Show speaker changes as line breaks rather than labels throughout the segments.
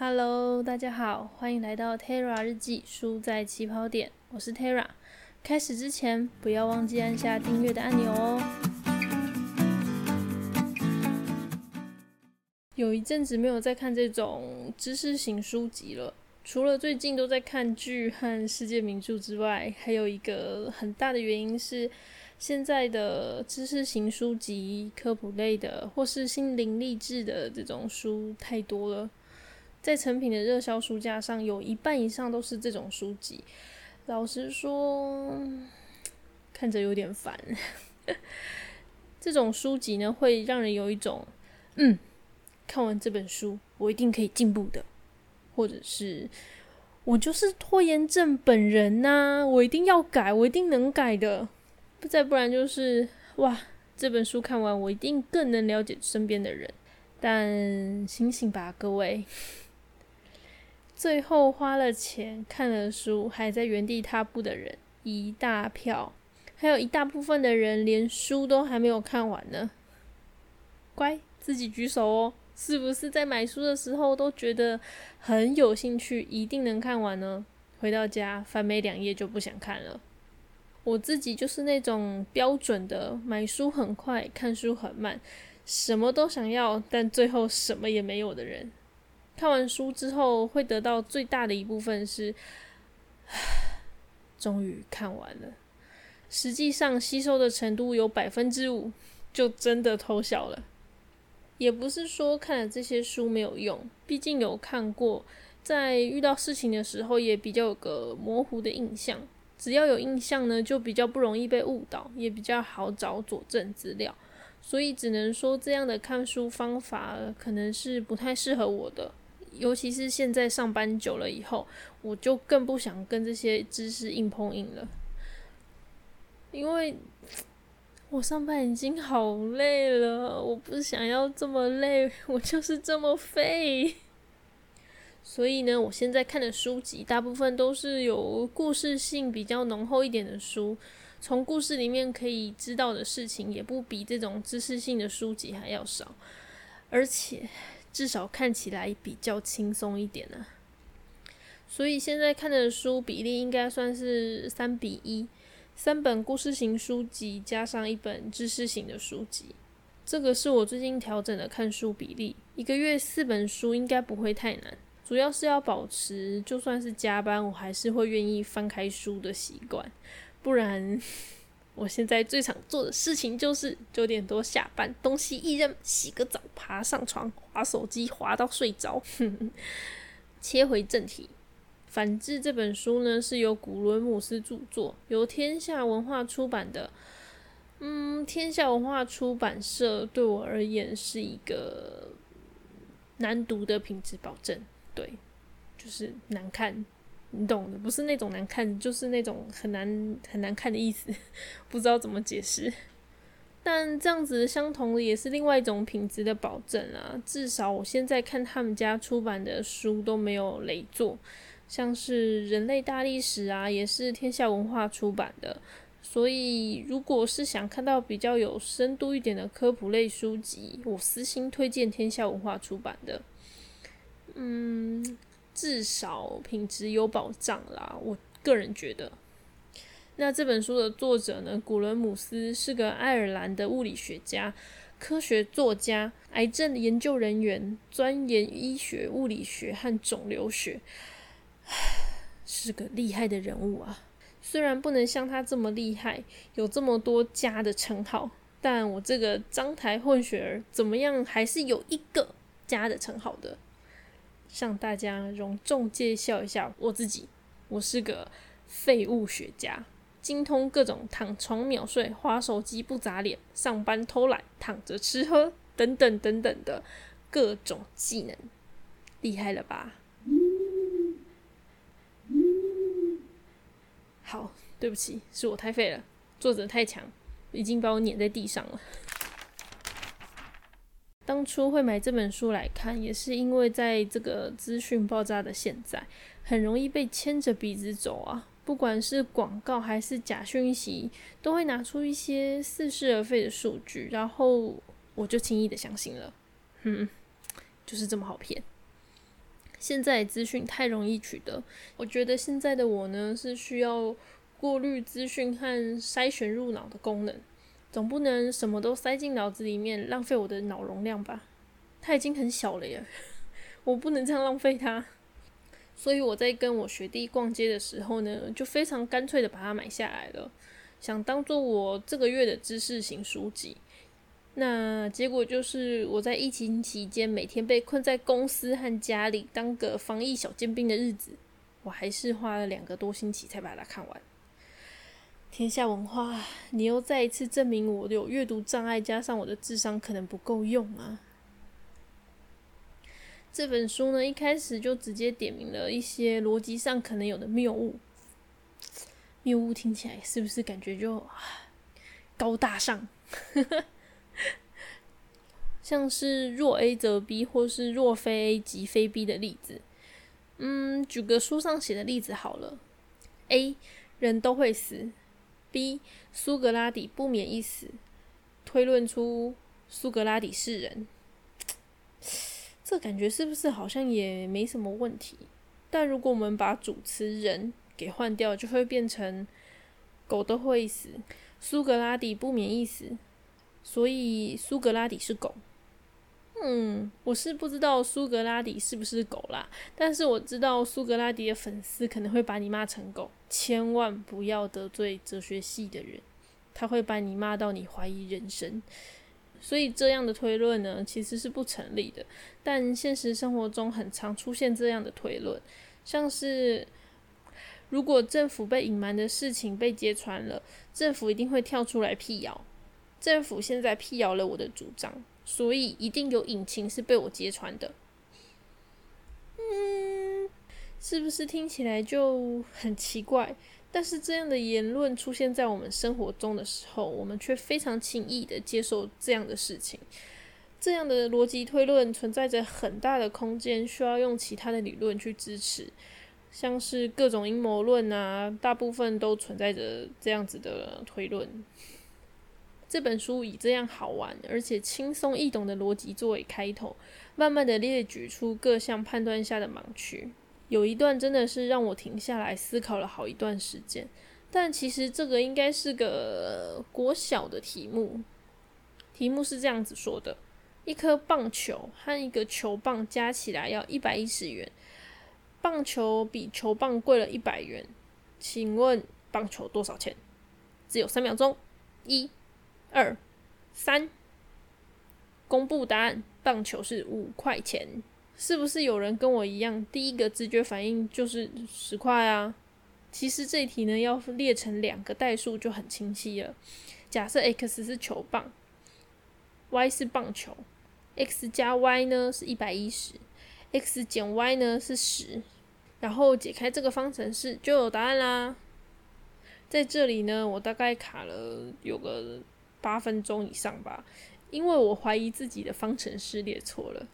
Hello，大家好，欢迎来到 Terra 日记，书在起跑点，我是 Terra。开始之前，不要忘记按下订阅的按钮哦。有一阵子没有在看这种知识型书籍了，除了最近都在看剧和世界名著之外，还有一个很大的原因是，现在的知识型书籍、科普类的或是心灵励志的这种书太多了。在成品的热销书架上，有一半以上都是这种书籍。老实说，看着有点烦。这种书籍呢，会让人有一种，嗯，看完这本书，我一定可以进步的，或者是我就是拖延症本人呐，我一定要改，我一定能改的。再不然就是，哇，这本书看完，我一定更能了解身边的人。但醒醒吧，各位！最后花了钱看了书，还在原地踏步的人一大票，还有一大部分的人连书都还没有看完呢。乖，自己举手哦！是不是在买书的时候都觉得很有兴趣，一定能看完呢？回到家翻没两页就不想看了。我自己就是那种标准的买书很快，看书很慢，什么都想要，但最后什么也没有的人。看完书之后，会得到最大的一部分是，终于看完了。实际上吸收的程度有百分之五，就真的偷笑了。也不是说看了这些书没有用，毕竟有看过，在遇到事情的时候也比较有个模糊的印象。只要有印象呢，就比较不容易被误导，也比较好找佐证资料。所以只能说这样的看书方法可能是不太适合我的。尤其是现在上班久了以后，我就更不想跟这些知识硬碰硬了，因为我上班已经好累了，我不想要这么累，我就是这么废。所以呢，我现在看的书籍大部分都是有故事性比较浓厚一点的书，从故事里面可以知道的事情也不比这种知识性的书籍还要少，而且。至少看起来比较轻松一点呢，所以现在看的书比例应该算是三比一，三本故事型书籍加上一本知识型的书籍，这个是我最近调整的看书比例，一个月四本书应该不会太难，主要是要保持就算是加班，我还是会愿意翻开书的习惯，不然。我现在最常做的事情就是九点多下班，东西一扔，洗个澡，爬上床，划手机，划到睡着。切回正题，《反制》这本书呢是由古伦姆斯著作，由天下文化出版的。嗯，天下文化出版社对我而言是一个难读的品质保证，对，就是难看。你懂的，不是那种难看，就是那种很难很难看的意思，不知道怎么解释。但这样子相同的也是另外一种品质的保证啊。至少我现在看他们家出版的书都没有雷作，像是《人类大历史》啊，也是天下文化出版的。所以如果是想看到比较有深度一点的科普类书籍，我私心推荐天下文化出版的。嗯。至少品质有保障啦，我个人觉得。那这本书的作者呢，古伦姆斯是个爱尔兰的物理学家、科学作家、癌症研究人员，钻研医学、物理学和肿瘤学，是个厉害的人物啊。虽然不能像他这么厉害，有这么多家的称号，但我这个章台混血儿怎么样，还是有一个家的称号的。向大家隆重介绍一下我自己，我是个废物学家，精通各种躺床秒睡、划手机不砸脸、上班偷懒、躺着吃喝等等等等的各种技能，厉害了吧？好，对不起，是我太废了，作者太强，已经把我碾在地上了。当初会买这本书来看，也是因为在这个资讯爆炸的现在，很容易被牵着鼻子走啊。不管是广告还是假讯息，都会拿出一些似是而非的数据，然后我就轻易的相信了。嗯，就是这么好骗。现在资讯太容易取得，我觉得现在的我呢是需要过滤资讯和筛选入脑的功能，总不能什么都塞进脑子里面，浪费我的脑容量吧？它已经很小了耶，我不能这样浪费它。所以我在跟我学弟逛街的时候呢，就非常干脆的把它买下来了，想当做我这个月的知识型书籍。那结果就是我在疫情期间每天被困在公司和家里当个防疫小尖兵的日子，我还是花了两个多星期才把它看完。天下文化，你又再一次证明我有阅读障碍，加上我的智商可能不够用啊。这本书呢，一开始就直接点明了一些逻辑上可能有的谬误。谬误听起来是不是感觉就高大上？像是若 A 则 B，或是若非 A 即非 B 的例子。嗯，举个书上写的例子好了。A 人都会死。B 苏格拉底不免一死，推论出苏格拉底是人。这感觉是不是好像也没什么问题？但如果我们把主持“人”给换掉，就会变成“狗都会死”，苏格拉底不免一死，所以苏格拉底是狗。嗯，我是不知道苏格拉底是不是狗啦，但是我知道苏格拉底的粉丝可能会把你骂成狗，千万不要得罪哲学系的人，他会把你骂到你怀疑人生。所以这样的推论呢，其实是不成立的。但现实生活中很常出现这样的推论，像是如果政府被隐瞒的事情被揭穿了，政府一定会跳出来辟谣。政府现在辟谣了我的主张，所以一定有隐情是被我揭穿的。嗯，是不是听起来就很奇怪？但是这样的言论出现在我们生活中的时候，我们却非常轻易的接受这样的事情。这样的逻辑推论存在着很大的空间，需要用其他的理论去支持，像是各种阴谋论啊，大部分都存在着这样子的推论。这本书以这样好玩而且轻松易懂的逻辑作为开头，慢慢的列举出各项判断下的盲区。有一段真的是让我停下来思考了好一段时间，但其实这个应该是个国小的题目。题目是这样子说的：一颗棒球和一个球棒加起来要一百一十元，棒球比球棒贵了一百元，请问棒球多少钱？只有三秒钟，一、二、三，公布答案，棒球是五块钱。是不是有人跟我一样，第一个直觉反应就是十块啊？其实这一题呢，要列成两个代数就很清晰了。假设 x 是球棒，y 是棒球，x 加 y 呢是一百一十，x 减 y 呢是十，然后解开这个方程式就有答案啦。在这里呢，我大概卡了有个八分钟以上吧，因为我怀疑自己的方程式列错了。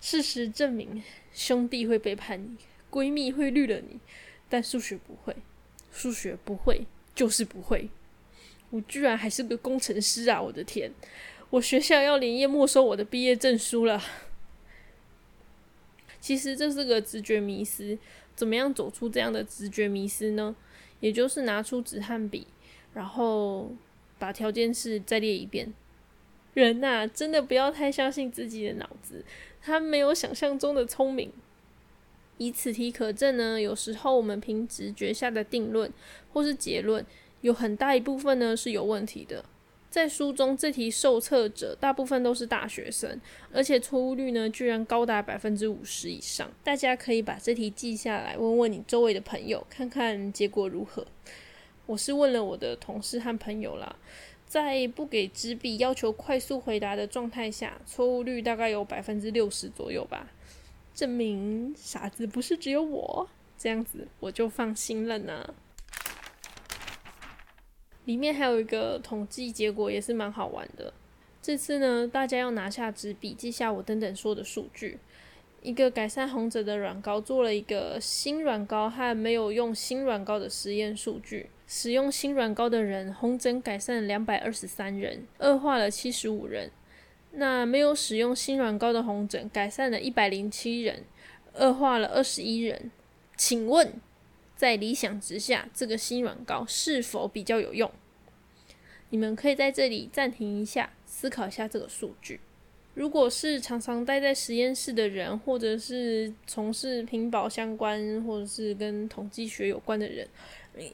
事实证明，兄弟会背叛你，闺蜜会绿了你，但数学不会，数学不会就是不会。我居然还是个工程师啊！我的天，我学校要连夜没收我的毕业证书了。其实这是个直觉迷失，怎么样走出这样的直觉迷失呢？也就是拿出纸和笔，然后把条件式再列一遍。人呐，真的不要太相信自己的脑子。他没有想象中的聪明。以此题可证呢，有时候我们凭直觉下的定论或是结论，有很大一部分呢是有问题的。在书中，这题受测者大部分都是大学生，而且错误率呢居然高达百分之五十以上。大家可以把这题记下来，问问你周围的朋友，看看结果如何。我是问了我的同事和朋友啦。在不给纸笔要求快速回答的状态下，错误率大概有百分之六十左右吧。证明傻子不是只有我，这样子我就放心了呢。里面还有一个统计结果，也是蛮好玩的。这次呢，大家要拿下纸笔，记下我等等说的数据。一个改善红疹的软膏做了一个新软膏和没有用新软膏的实验数据。使用新软膏的人，红疹改善了两百二十三人，恶化了七十五人。那没有使用新软膏的红疹，改善了一百零七人，恶化了二十一人。请问，在理想之下，这个心软膏是否比较有用？你们可以在这里暂停一下，思考一下这个数据。如果是常常待在实验室的人，或者是从事屏保相关，或者是跟统计学有关的人，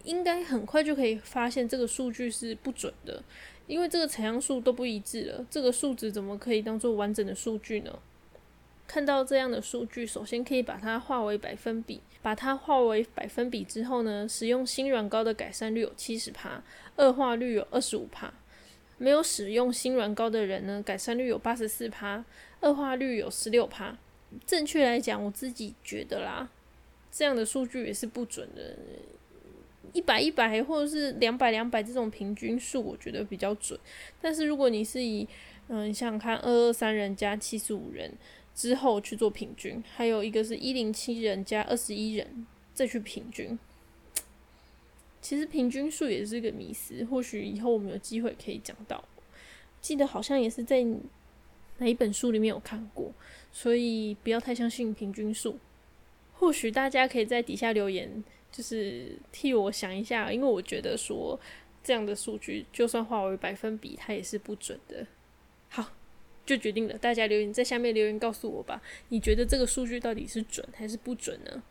应该很快就可以发现这个数据是不准的，因为这个采样数都不一致了，这个数值怎么可以当做完整的数据呢？看到这样的数据，首先可以把它化为百分比，把它化为百分比之后呢，使用新软膏的改善率有七十帕，恶化率有二十五帕。没有使用新软膏的人呢，改善率有八十四帕，恶化率有十六帕。正确来讲，我自己觉得啦，这样的数据也是不准的。一百一百或者是两百两百这种平均数，我觉得比较准。但是如果你是以嗯，想想看，二二三人加七十五人之后去做平均，还有一个是一零七人加二十一人再去平均。其实平均数也是个迷思，或许以后我们有机会可以讲到。记得好像也是在哪一本书里面有看过，所以不要太相信平均数。或许大家可以在底下留言，就是替我想一下，因为我觉得说这样的数据就算化为百分比，它也是不准的。好，就决定了，大家留言在下面留言告诉我吧，你觉得这个数据到底是准还是不准呢？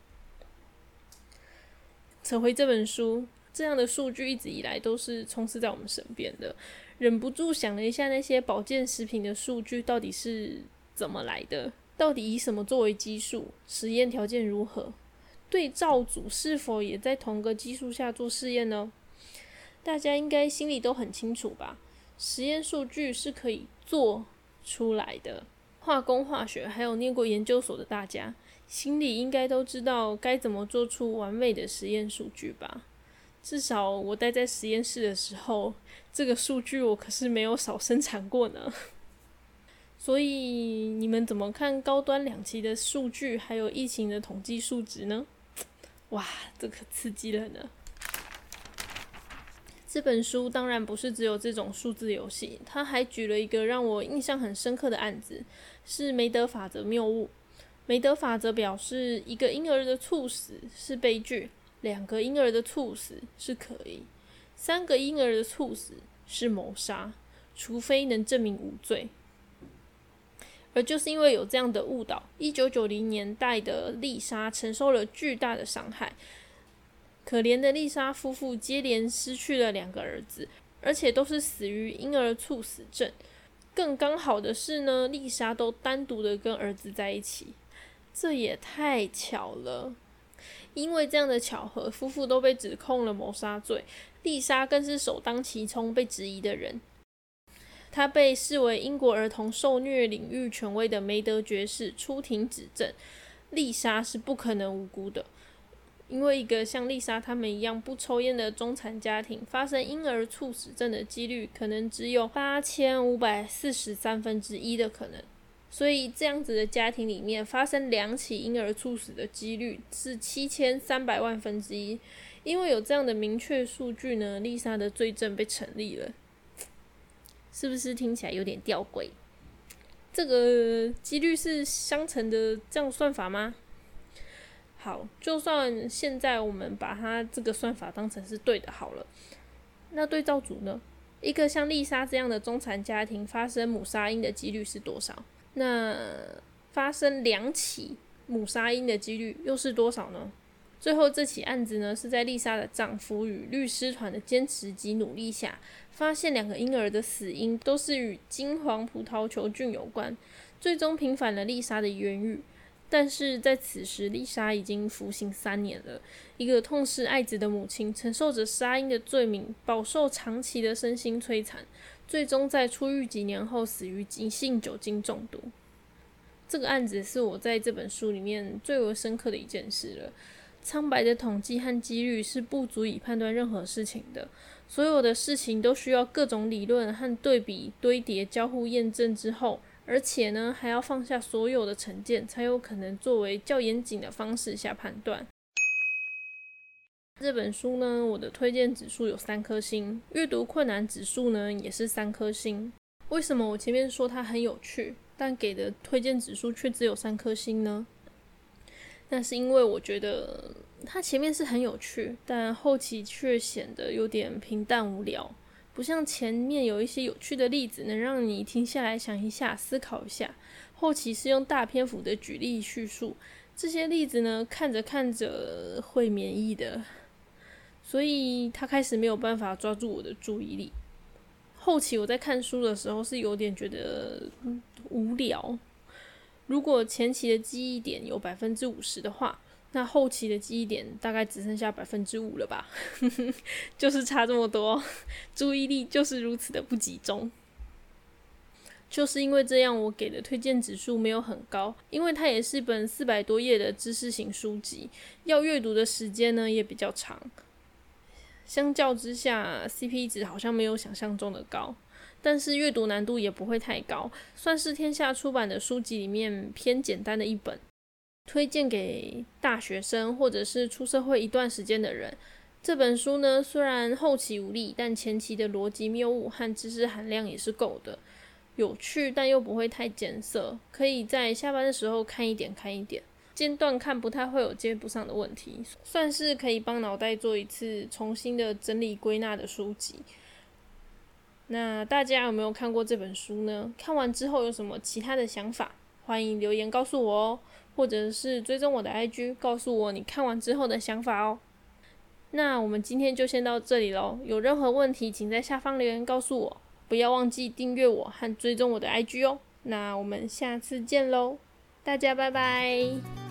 扯回这本书。这样的数据一直以来都是充斥在我们身边的，忍不住想了一下，那些保健食品的数据到底是怎么来的？到底以什么作为基数？实验条件如何？对照组是否也在同个基数下做试验呢？大家应该心里都很清楚吧？实验数据是可以做出来的。化工、化学还有念过研究所的大家，心里应该都知道该怎么做出完美的实验数据吧？至少我待在实验室的时候，这个数据我可是没有少生产过呢。所以你们怎么看高端两期的数据，还有疫情的统计数值呢？哇，这可刺激了呢！这本书当然不是只有这种数字游戏，他还举了一个让我印象很深刻的案子，是梅德法则谬误。梅德法则表示，一个婴儿的猝死是悲剧。两个婴儿的猝死是可以，三个婴儿的猝死是谋杀，除非能证明无罪。而就是因为有这样的误导，一九九零年代的丽莎承受了巨大的伤害。可怜的丽莎夫妇接连失去了两个儿子，而且都是死于婴儿猝死症。更刚好的是呢，丽莎都单独的跟儿子在一起，这也太巧了。因为这样的巧合，夫妇都被指控了谋杀罪。丽莎更是首当其冲被质疑的人。她被视为英国儿童受虐领域权威的梅德爵士出庭指证，丽莎是不可能无辜的。因为一个像丽莎他们一样不抽烟的中产家庭，发生婴儿猝死症的几率可能只有八千五百四十三分之一的可能。所以这样子的家庭里面发生两起婴儿猝死的几率是七千三百万分之一，因为有这样的明确数据呢，丽莎的罪证被成立了，是不是听起来有点吊诡？这个几率是相乘的这样算法吗？好，就算现在我们把它这个算法当成是对的好了，那对照组呢？一个像丽莎这样的中产家庭发生母杀婴的几率是多少？那发生两起母杀婴的几率又是多少呢？最后这起案子呢，是在丽莎的丈夫与律师团的坚持及努力下，发现两个婴儿的死因都是与金黄葡萄球菌有关，最终平反了丽莎的冤狱。但是在此时，丽莎已经服刑三年了，一个痛失爱子的母亲，承受着杀婴的罪名，饱受长期的身心摧残。最终在出狱几年后死于急性酒精中毒。这个案子是我在这本书里面最为深刻的一件事了。苍白的统计和几率是不足以判断任何事情的。所有的事情都需要各种理论和对比堆叠、交互验证之后，而且呢还要放下所有的成见，才有可能作为较严谨的方式下判断。这本书呢，我的推荐指数有三颗星，阅读困难指数呢也是三颗星。为什么我前面说它很有趣，但给的推荐指数却只有三颗星呢？那是因为我觉得它前面是很有趣，但后期却显得有点平淡无聊，不像前面有一些有趣的例子能让你停下来想一下、思考一下。后期是用大篇幅的举例叙述，这些例子呢，看着看着会免疫的，所以他开始没有办法抓住我的注意力。后期我在看书的时候是有点觉得无聊。如果前期的记忆点有百分之五十的话，那后期的记忆点大概只剩下百分之五了吧？就是差这么多，注意力就是如此的不集中。就是因为这样，我给的推荐指数没有很高，因为它也是本四百多页的知识型书籍，要阅读的时间呢也比较长。相较之下，CP 值好像没有想象中的高。但是阅读难度也不会太高，算是天下出版的书籍里面偏简单的一本，推荐给大学生或者是出社会一段时间的人。这本书呢，虽然后期无力，但前期的逻辑谬误和知识含量也是够的，有趣但又不会太艰涩，可以在下班的时候看一点看一点，间断看不太会有接不上的问题，算是可以帮脑袋做一次重新的整理归纳的书籍。那大家有没有看过这本书呢？看完之后有什么其他的想法？欢迎留言告诉我哦，或者是追踪我的 IG，告诉我你看完之后的想法哦。那我们今天就先到这里喽，有任何问题请在下方留言告诉我，不要忘记订阅我和追踪我的 IG 哦。那我们下次见喽，大家拜拜。